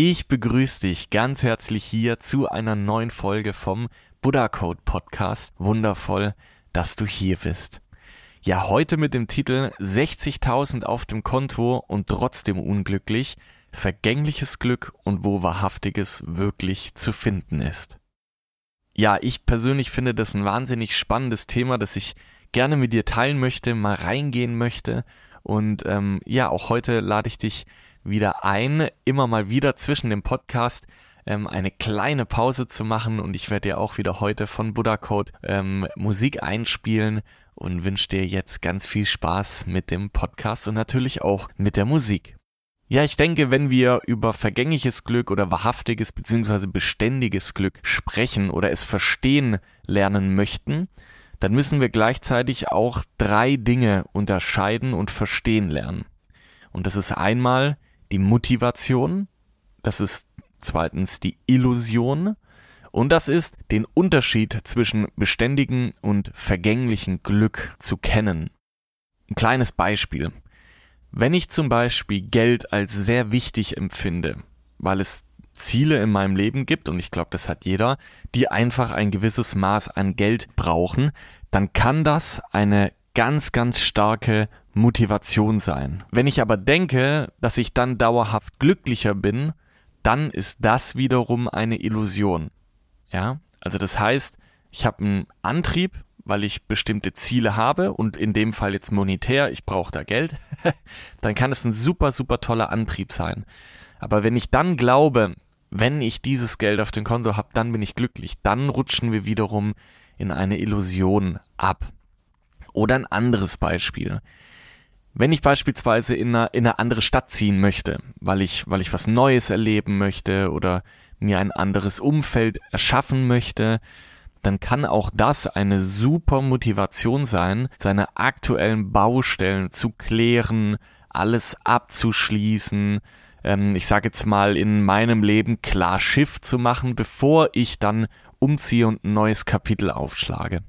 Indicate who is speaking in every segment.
Speaker 1: Ich begrüße dich ganz herzlich hier zu einer neuen Folge vom Buddha Code Podcast. Wundervoll, dass du hier bist. Ja, heute mit dem Titel 60.000 auf dem Konto und trotzdem unglücklich, vergängliches Glück und wo wahrhaftiges wirklich zu finden ist. Ja, ich persönlich finde das ein wahnsinnig spannendes Thema, das ich gerne mit dir teilen möchte, mal reingehen möchte. Und ähm, ja, auch heute lade ich dich wieder ein, immer mal wieder zwischen dem Podcast ähm, eine kleine Pause zu machen und ich werde dir auch wieder heute von Buddha Code ähm, Musik einspielen und wünsche dir jetzt ganz viel Spaß mit dem Podcast und natürlich auch mit der Musik. Ja, ich denke, wenn wir über vergängliches Glück oder wahrhaftiges bzw. beständiges Glück sprechen oder es verstehen lernen möchten, dann müssen wir gleichzeitig auch drei Dinge unterscheiden und verstehen lernen. Und das ist einmal die Motivation, das ist zweitens die Illusion und das ist den Unterschied zwischen beständigen und vergänglichen Glück zu kennen. Ein kleines Beispiel. Wenn ich zum Beispiel Geld als sehr wichtig empfinde, weil es Ziele in meinem Leben gibt, und ich glaube, das hat jeder, die einfach ein gewisses Maß an Geld brauchen, dann kann das eine ganz, ganz starke Motivation sein. Wenn ich aber denke, dass ich dann dauerhaft glücklicher bin, dann ist das wiederum eine Illusion. Ja, also das heißt, ich habe einen Antrieb, weil ich bestimmte Ziele habe und in dem Fall jetzt monetär, ich brauche da Geld, dann kann es ein super, super toller Antrieb sein. Aber wenn ich dann glaube, wenn ich dieses Geld auf dem Konto habe, dann bin ich glücklich, dann rutschen wir wiederum in eine Illusion ab. Oder ein anderes Beispiel. Wenn ich beispielsweise in eine, in eine andere Stadt ziehen möchte, weil ich, weil ich was Neues erleben möchte oder mir ein anderes Umfeld erschaffen möchte, dann kann auch das eine super Motivation sein, seine aktuellen Baustellen zu klären, alles abzuschließen, ähm, ich sage jetzt mal in meinem Leben klar Schiff zu machen, bevor ich dann umziehe und ein neues Kapitel aufschlage.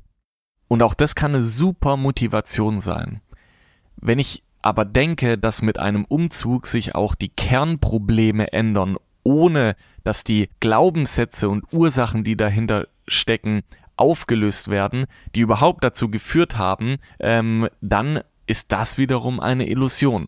Speaker 1: Und auch das kann eine super Motivation sein. Wenn ich aber denke, dass mit einem Umzug sich auch die Kernprobleme ändern, ohne dass die Glaubenssätze und Ursachen, die dahinter stecken, aufgelöst werden, die überhaupt dazu geführt haben, ähm, dann ist das wiederum eine Illusion.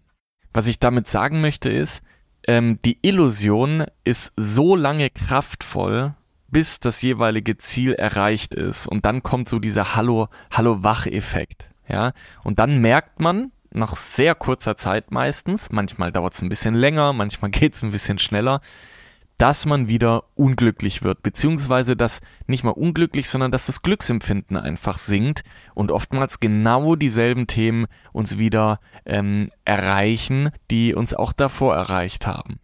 Speaker 1: Was ich damit sagen möchte ist, ähm, die Illusion ist so lange kraftvoll, bis das jeweilige Ziel erreicht ist. Und dann kommt so dieser Hallo, Hallo-Wach-Effekt. Ja, und dann merkt man, nach sehr kurzer Zeit meistens, manchmal dauert es ein bisschen länger, manchmal geht es ein bisschen schneller, dass man wieder unglücklich wird, beziehungsweise dass nicht mal unglücklich, sondern dass das Glücksempfinden einfach sinkt und oftmals genau dieselben Themen uns wieder ähm, erreichen, die uns auch davor erreicht haben.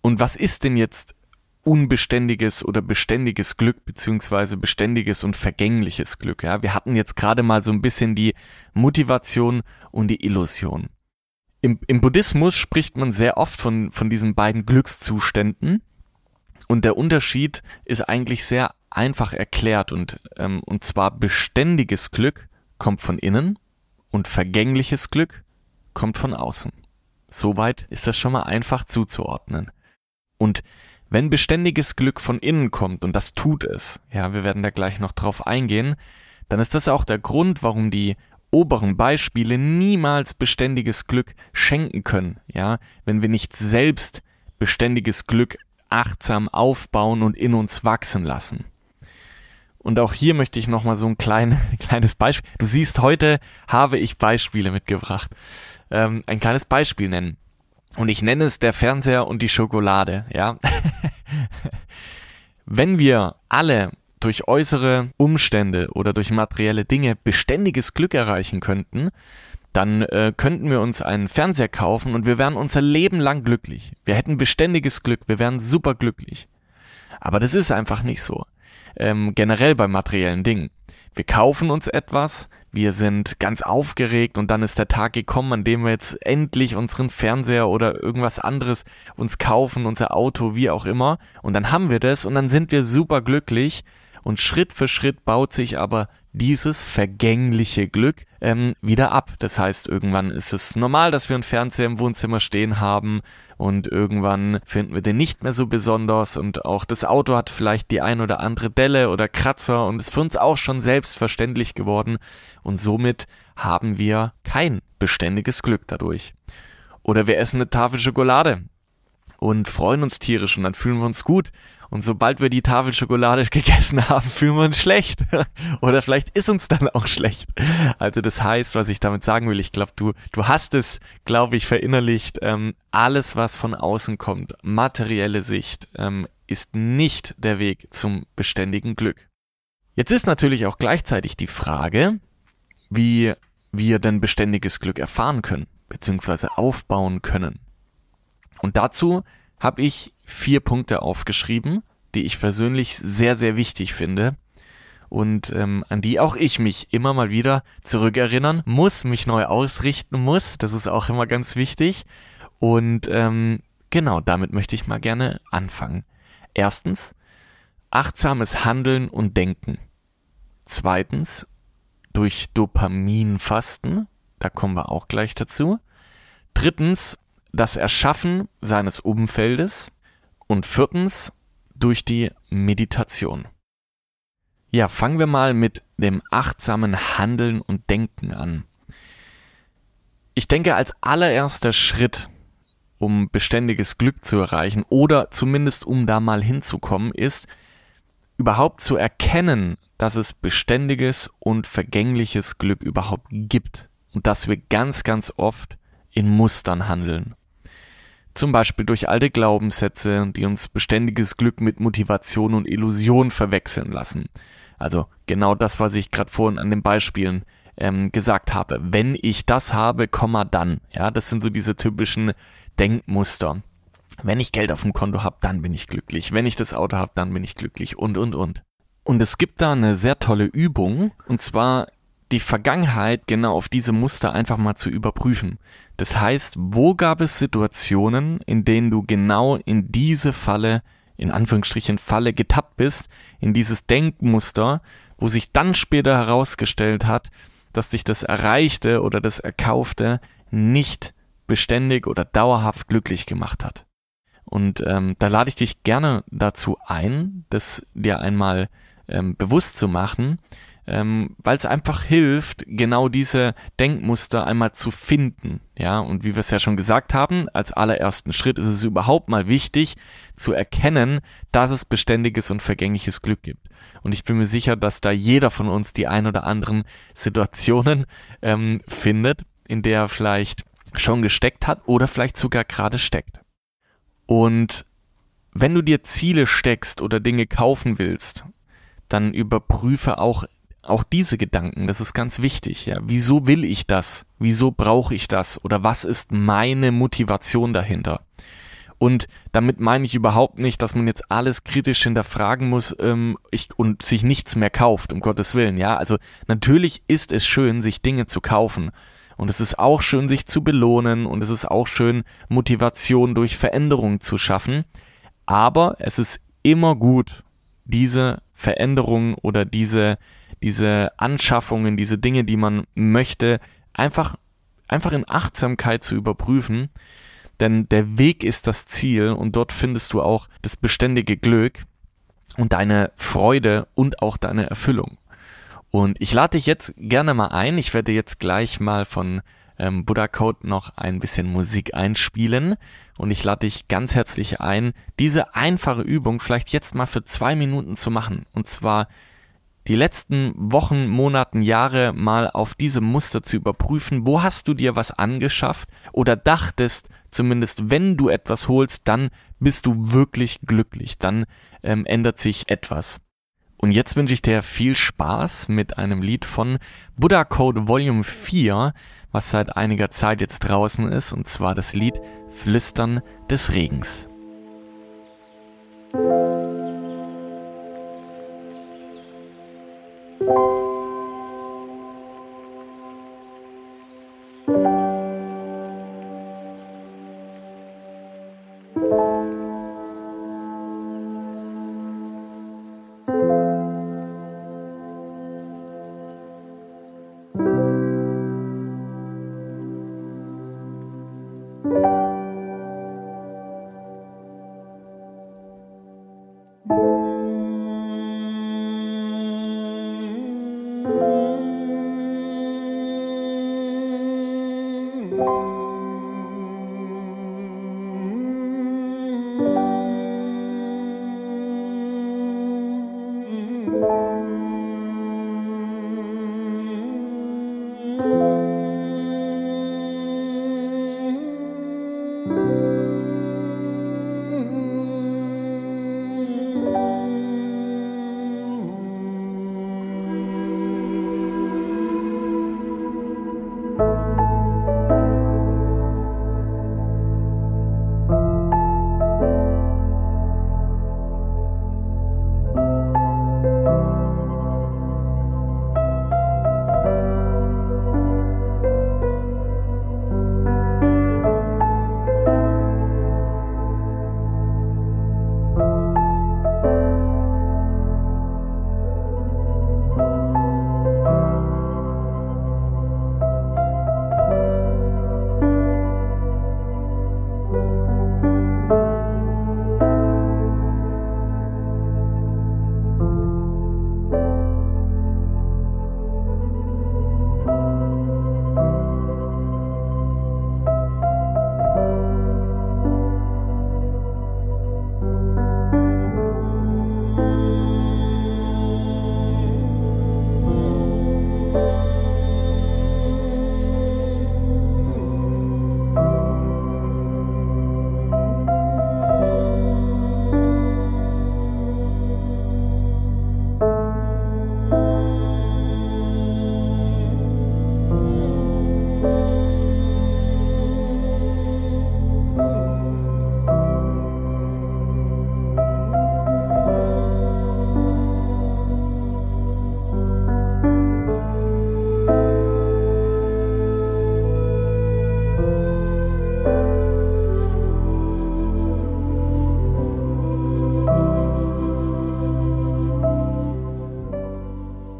Speaker 1: Und was ist denn jetzt unbeständiges oder beständiges Glück beziehungsweise beständiges und vergängliches Glück. Ja, wir hatten jetzt gerade mal so ein bisschen die Motivation und die Illusion. Im, Im Buddhismus spricht man sehr oft von, von diesen beiden Glückszuständen und der Unterschied ist eigentlich sehr einfach erklärt und, ähm, und zwar beständiges Glück kommt von innen und vergängliches Glück kommt von außen. Soweit ist das schon mal einfach zuzuordnen. Und wenn beständiges Glück von innen kommt, und das tut es, ja, wir werden da gleich noch drauf eingehen, dann ist das auch der Grund, warum die oberen Beispiele niemals beständiges Glück schenken können, ja, wenn wir nicht selbst beständiges Glück achtsam aufbauen und in uns wachsen lassen. Und auch hier möchte ich nochmal so ein klein, kleines Beispiel. Du siehst, heute habe ich Beispiele mitgebracht. Ähm, ein kleines Beispiel nennen. Und ich nenne es der Fernseher und die Schokolade, ja. Wenn wir alle durch äußere Umstände oder durch materielle Dinge beständiges Glück erreichen könnten, dann äh, könnten wir uns einen Fernseher kaufen und wir wären unser Leben lang glücklich. Wir hätten beständiges Glück, wir wären super glücklich. Aber das ist einfach nicht so. Ähm, generell bei materiellen Dingen. Wir kaufen uns etwas, wir sind ganz aufgeregt und dann ist der Tag gekommen, an dem wir jetzt endlich unseren Fernseher oder irgendwas anderes uns kaufen, unser Auto, wie auch immer. Und dann haben wir das und dann sind wir super glücklich und Schritt für Schritt baut sich aber dieses vergängliche Glück ähm, wieder ab. Das heißt, irgendwann ist es normal, dass wir einen Fernseher im Wohnzimmer stehen haben und irgendwann finden wir den nicht mehr so besonders. Und auch das Auto hat vielleicht die ein oder andere Delle oder Kratzer. Und ist für uns auch schon selbstverständlich geworden. Und somit haben wir kein beständiges Glück dadurch. Oder wir essen eine Tafel Schokolade und freuen uns tierisch. Und dann fühlen wir uns gut und sobald wir die Tafel Schokolade gegessen haben, fühlen wir uns schlecht. Oder vielleicht ist uns dann auch schlecht. Also das heißt, was ich damit sagen will, ich glaube, du, du hast es, glaube ich, verinnerlicht. Ähm, alles, was von außen kommt, materielle Sicht, ähm, ist nicht der Weg zum beständigen Glück. Jetzt ist natürlich auch gleichzeitig die Frage, wie wir denn beständiges Glück erfahren können, beziehungsweise aufbauen können. Und dazu habe ich vier Punkte aufgeschrieben, die ich persönlich sehr, sehr wichtig finde und ähm, an die auch ich mich immer mal wieder zurückerinnern muss, mich neu ausrichten muss. Das ist auch immer ganz wichtig. Und ähm, genau, damit möchte ich mal gerne anfangen. Erstens, achtsames Handeln und Denken. Zweitens, durch Dopaminfasten. Da kommen wir auch gleich dazu. Drittens, das Erschaffen seines Umfeldes und viertens durch die Meditation. Ja, fangen wir mal mit dem achtsamen Handeln und Denken an. Ich denke, als allererster Schritt, um beständiges Glück zu erreichen oder zumindest um da mal hinzukommen, ist überhaupt zu erkennen, dass es beständiges und vergängliches Glück überhaupt gibt und dass wir ganz, ganz oft in Mustern handeln. Zum Beispiel durch alte Glaubenssätze, die uns beständiges Glück mit Motivation und Illusion verwechseln lassen. Also genau das, was ich gerade vorhin an den Beispielen ähm, gesagt habe. Wenn ich das habe, Komma dann. Ja, das sind so diese typischen Denkmuster. Wenn ich Geld auf dem Konto habe, dann bin ich glücklich. Wenn ich das Auto habe, dann bin ich glücklich und und und. Und es gibt da eine sehr tolle Übung, und zwar die Vergangenheit genau auf diese Muster einfach mal zu überprüfen. Das heißt, wo gab es Situationen, in denen du genau in diese Falle, in Anführungsstrichen Falle getappt bist, in dieses Denkmuster, wo sich dann später herausgestellt hat, dass dich das Erreichte oder das Erkaufte nicht beständig oder dauerhaft glücklich gemacht hat. Und ähm, da lade ich dich gerne dazu ein, das dir einmal ähm, bewusst zu machen, ähm, weil es einfach hilft, genau diese Denkmuster einmal zu finden. Ja, und wie wir es ja schon gesagt haben, als allerersten Schritt ist es überhaupt mal wichtig zu erkennen, dass es beständiges und vergängliches Glück gibt. Und ich bin mir sicher, dass da jeder von uns die ein oder anderen Situationen ähm, findet, in der er vielleicht schon gesteckt hat oder vielleicht sogar gerade steckt. Und wenn du dir Ziele steckst oder Dinge kaufen willst, dann überprüfe auch auch diese Gedanken, das ist ganz wichtig, ja. Wieso will ich das? Wieso brauche ich das? Oder was ist meine Motivation dahinter? Und damit meine ich überhaupt nicht, dass man jetzt alles kritisch hinterfragen muss ähm, ich, und sich nichts mehr kauft, um Gottes Willen. Ja, also natürlich ist es schön, sich Dinge zu kaufen. Und es ist auch schön, sich zu belohnen. Und es ist auch schön, Motivation durch Veränderungen zu schaffen. Aber es ist immer gut, diese Veränderungen oder diese diese Anschaffungen, diese Dinge, die man möchte, einfach, einfach in Achtsamkeit zu überprüfen. Denn der Weg ist das Ziel und dort findest du auch das beständige Glück und deine Freude und auch deine Erfüllung. Und ich lade dich jetzt gerne mal ein. Ich werde jetzt gleich mal von ähm, Buddha Code noch ein bisschen Musik einspielen und ich lade dich ganz herzlich ein, diese einfache Übung vielleicht jetzt mal für zwei Minuten zu machen. Und zwar die letzten Wochen, Monaten, Jahre mal auf diese Muster zu überprüfen. Wo hast du dir was angeschafft oder dachtest, zumindest wenn du etwas holst, dann bist du wirklich glücklich, dann ähm, ändert sich etwas. Und jetzt wünsche ich dir viel Spaß mit einem Lied von Buddha Code Volume 4, was seit einiger Zeit jetzt draußen ist, und zwar das Lied Flüstern des Regens.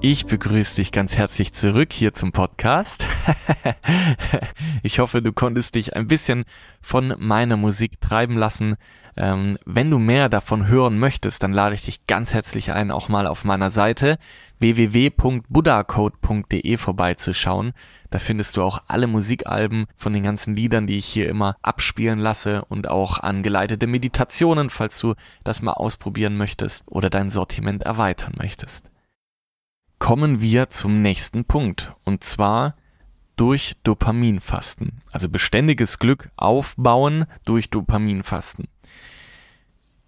Speaker 1: Ich begrüße dich ganz herzlich zurück hier zum Podcast. ich hoffe, du konntest dich ein bisschen von meiner Musik treiben lassen. Ähm, wenn du mehr davon hören möchtest, dann lade ich dich ganz herzlich ein, auch mal auf meiner Seite www.buddhacode.de vorbeizuschauen. Da findest du auch alle Musikalben von den ganzen Liedern, die ich hier immer abspielen lasse und auch angeleitete Meditationen, falls du das mal ausprobieren möchtest oder dein Sortiment erweitern möchtest kommen wir zum nächsten Punkt. Und zwar durch Dopaminfasten. Also beständiges Glück aufbauen durch Dopaminfasten.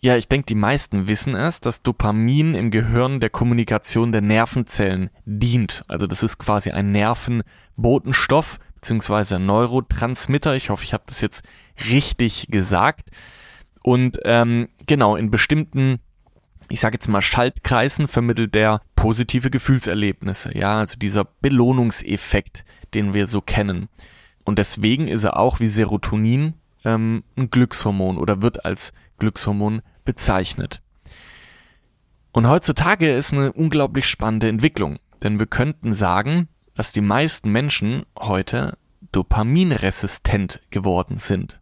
Speaker 1: Ja, ich denke, die meisten wissen es, dass Dopamin im Gehirn der Kommunikation der Nervenzellen dient. Also das ist quasi ein Nervenbotenstoff ein Neurotransmitter. Ich hoffe, ich habe das jetzt richtig gesagt. Und ähm, genau, in bestimmten ich sage jetzt mal, Schaltkreisen vermittelt der positive Gefühlserlebnisse, ja, also dieser Belohnungseffekt, den wir so kennen. Und deswegen ist er auch wie Serotonin ähm, ein Glückshormon oder wird als Glückshormon bezeichnet. Und heutzutage ist eine unglaublich spannende Entwicklung, denn wir könnten sagen, dass die meisten Menschen heute dopaminresistent geworden sind.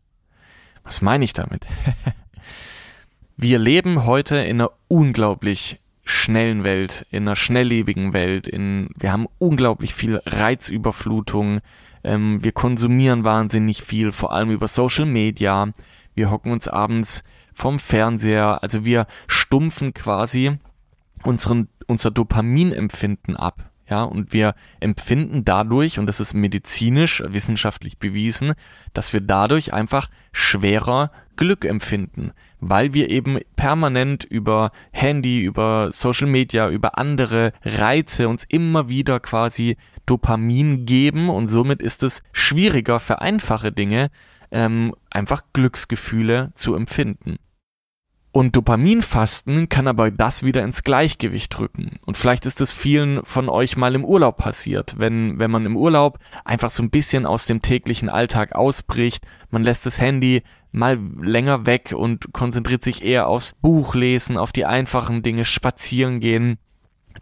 Speaker 1: Was meine ich damit? Wir leben heute in einer unglaublich schnellen Welt, in einer schnelllebigen Welt, in, wir haben unglaublich viel Reizüberflutung, Ähm, wir konsumieren wahnsinnig viel, vor allem über Social Media. Wir hocken uns abends vom Fernseher, also wir stumpfen quasi unseren, unser Dopaminempfinden ab. Ja, und wir empfinden dadurch, und das ist medizinisch, wissenschaftlich bewiesen, dass wir dadurch einfach schwerer Glück empfinden, weil wir eben permanent über Handy, über Social Media, über andere Reize uns immer wieder quasi Dopamin geben und somit ist es schwieriger für einfache Dinge ähm, einfach Glücksgefühle zu empfinden. Und Dopaminfasten kann aber das wieder ins Gleichgewicht drücken. Und vielleicht ist es vielen von euch mal im Urlaub passiert, wenn, wenn man im Urlaub einfach so ein bisschen aus dem täglichen Alltag ausbricht, man lässt das Handy mal länger weg und konzentriert sich eher aufs Buchlesen, auf die einfachen Dinge, spazieren gehen,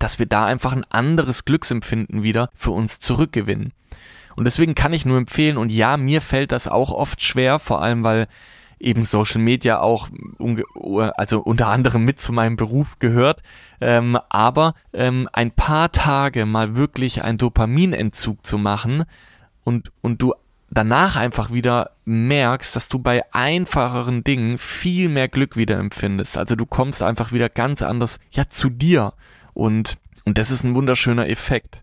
Speaker 1: dass wir da einfach ein anderes Glücksempfinden wieder für uns zurückgewinnen. Und deswegen kann ich nur empfehlen, und ja, mir fällt das auch oft schwer, vor allem weil eben Social Media auch also unter anderem mit zu meinem Beruf gehört, ähm, aber ähm, ein paar Tage mal wirklich einen Dopaminentzug zu machen und und du danach einfach wieder merkst, dass du bei einfacheren Dingen viel mehr Glück wieder empfindest. Also du kommst einfach wieder ganz anders ja zu dir und und das ist ein wunderschöner Effekt.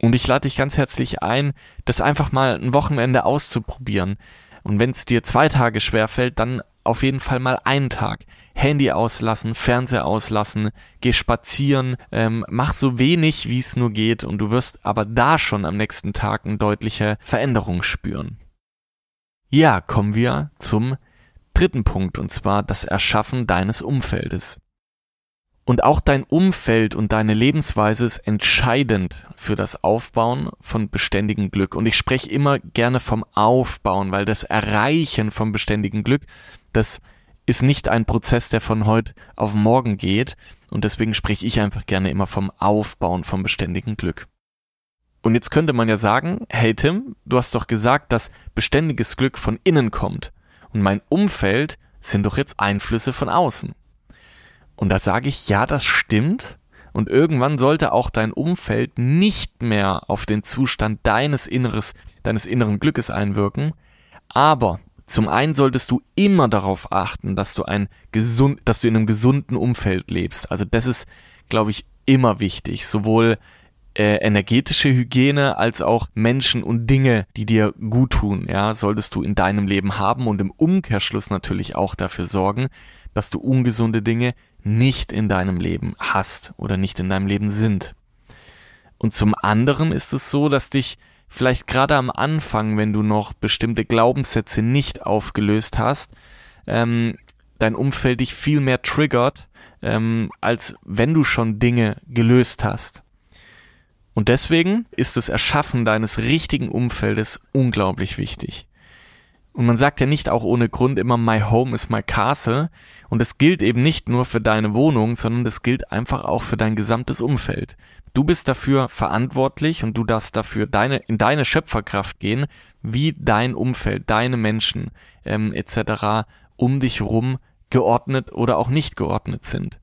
Speaker 1: Und ich lade dich ganz herzlich ein, das einfach mal ein Wochenende auszuprobieren. Und wenn es dir zwei Tage schwerfällt, dann auf jeden Fall mal einen Tag. Handy auslassen, Fernseher auslassen, geh spazieren, ähm, mach so wenig, wie es nur geht und du wirst aber da schon am nächsten Tag eine deutliche Veränderung spüren. Ja, kommen wir zum dritten Punkt und zwar das Erschaffen deines Umfeldes. Und auch dein Umfeld und deine Lebensweise ist entscheidend für das Aufbauen von beständigem Glück. Und ich spreche immer gerne vom Aufbauen, weil das Erreichen von beständigem Glück, das ist nicht ein Prozess, der von heute auf morgen geht. Und deswegen spreche ich einfach gerne immer vom Aufbauen von beständigem Glück. Und jetzt könnte man ja sagen, hey Tim, du hast doch gesagt, dass beständiges Glück von innen kommt. Und mein Umfeld sind doch jetzt Einflüsse von außen. Und da sage ich, ja, das stimmt. Und irgendwann sollte auch dein Umfeld nicht mehr auf den Zustand deines Inneres, deines inneren Glückes einwirken. Aber zum einen solltest du immer darauf achten, dass du ein gesund, dass du in einem gesunden Umfeld lebst. Also das ist, glaube ich, immer wichtig. Sowohl äh, energetische Hygiene als auch Menschen und Dinge, die dir gut tun, ja, solltest du in deinem Leben haben und im Umkehrschluss natürlich auch dafür sorgen, dass du ungesunde Dinge nicht in deinem Leben hast oder nicht in deinem Leben sind. Und zum anderen ist es so, dass dich vielleicht gerade am Anfang, wenn du noch bestimmte Glaubenssätze nicht aufgelöst hast, ähm, dein Umfeld dich viel mehr triggert, ähm, als wenn du schon Dinge gelöst hast. Und deswegen ist das Erschaffen deines richtigen Umfeldes unglaublich wichtig. Und man sagt ja nicht auch ohne Grund immer My Home is my Castle. Und es gilt eben nicht nur für deine Wohnung, sondern es gilt einfach auch für dein gesamtes Umfeld. Du bist dafür verantwortlich und du darfst dafür deine, in deine Schöpferkraft gehen, wie dein Umfeld, deine Menschen ähm, etc. um dich rum geordnet oder auch nicht geordnet sind.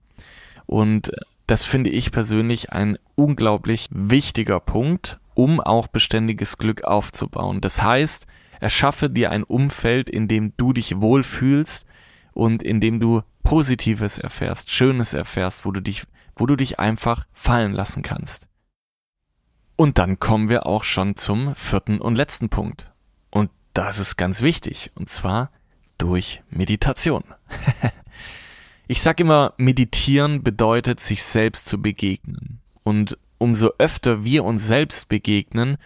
Speaker 1: Und das finde ich persönlich ein unglaublich wichtiger Punkt, um auch beständiges Glück aufzubauen. Das heißt, Erschaffe dir ein Umfeld, in dem du dich wohlfühlst und in dem du Positives erfährst, Schönes erfährst, wo du dich, wo du dich einfach fallen lassen kannst. Und dann kommen wir auch schon zum vierten und letzten Punkt. Und das ist ganz wichtig, und zwar durch Meditation. ich sag immer, meditieren bedeutet, sich selbst zu begegnen. Und umso öfter wir uns selbst begegnen,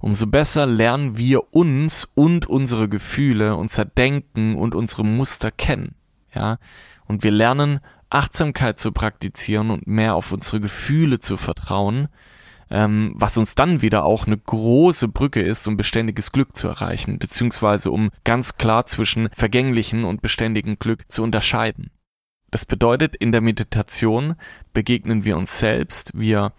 Speaker 1: umso besser lernen wir uns und unsere Gefühle, unser Denken und unsere Muster kennen. Ja, und wir lernen Achtsamkeit zu praktizieren und mehr auf unsere Gefühle zu vertrauen, ähm, was uns dann wieder auch eine große Brücke ist, um beständiges Glück zu erreichen, beziehungsweise um ganz klar zwischen vergänglichen und beständigen Glück zu unterscheiden. Das bedeutet, in der Meditation begegnen wir uns selbst, wir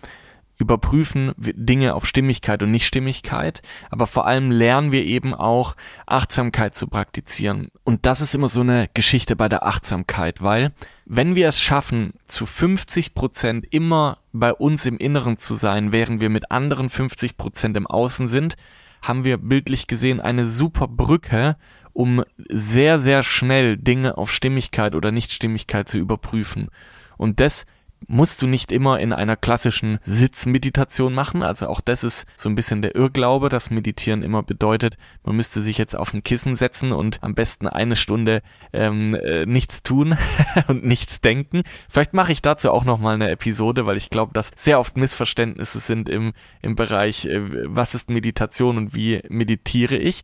Speaker 1: überprüfen Dinge auf Stimmigkeit und Nichtstimmigkeit, aber vor allem lernen wir eben auch Achtsamkeit zu praktizieren. Und das ist immer so eine Geschichte bei der Achtsamkeit, weil wenn wir es schaffen, zu 50 Prozent immer bei uns im Inneren zu sein, während wir mit anderen 50 Prozent im Außen sind, haben wir bildlich gesehen eine super Brücke, um sehr, sehr schnell Dinge auf Stimmigkeit oder Nichtstimmigkeit zu überprüfen. Und das musst du nicht immer in einer klassischen Sitzmeditation machen. Also auch das ist so ein bisschen der Irrglaube, dass Meditieren immer bedeutet, man müsste sich jetzt auf ein Kissen setzen und am besten eine Stunde ähm, äh, nichts tun und nichts denken. Vielleicht mache ich dazu auch nochmal eine Episode, weil ich glaube, dass sehr oft Missverständnisse sind im, im Bereich, äh, was ist Meditation und wie meditiere ich.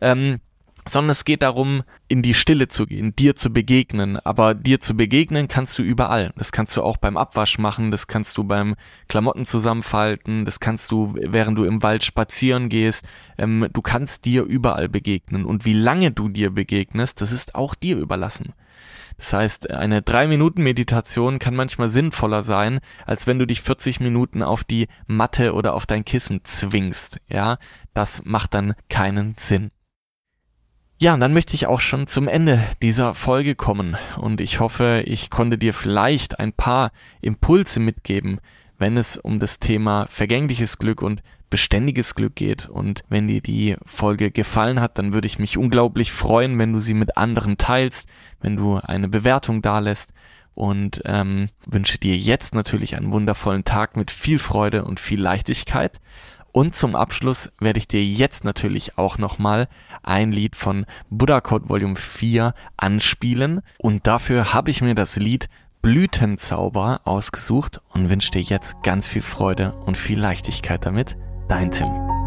Speaker 1: Ähm, sondern es geht darum, in die Stille zu gehen, dir zu begegnen. Aber dir zu begegnen kannst du überall. Das kannst du auch beim Abwasch machen, das kannst du beim Klamotten zusammenfalten, das kannst du, während du im Wald spazieren gehst. Ähm, du kannst dir überall begegnen. Und wie lange du dir begegnest, das ist auch dir überlassen. Das heißt, eine drei Minuten Meditation kann manchmal sinnvoller sein, als wenn du dich 40 Minuten auf die Matte oder auf dein Kissen zwingst. Ja, das macht dann keinen Sinn. Ja, und dann möchte ich auch schon zum Ende dieser Folge kommen und ich hoffe, ich konnte dir vielleicht ein paar Impulse mitgeben, wenn es um das Thema vergängliches Glück und beständiges Glück geht. Und wenn dir die Folge gefallen hat, dann würde ich mich unglaublich freuen, wenn du sie mit anderen teilst, wenn du eine Bewertung dalässt und ähm, wünsche dir jetzt natürlich einen wundervollen Tag mit viel Freude und viel Leichtigkeit. Und zum Abschluss werde ich dir jetzt natürlich auch nochmal ein Lied von Buddha Code Volume 4 anspielen. Und dafür habe ich mir das Lied Blütenzauber ausgesucht und wünsche dir jetzt ganz viel Freude und viel Leichtigkeit damit. Dein Tim.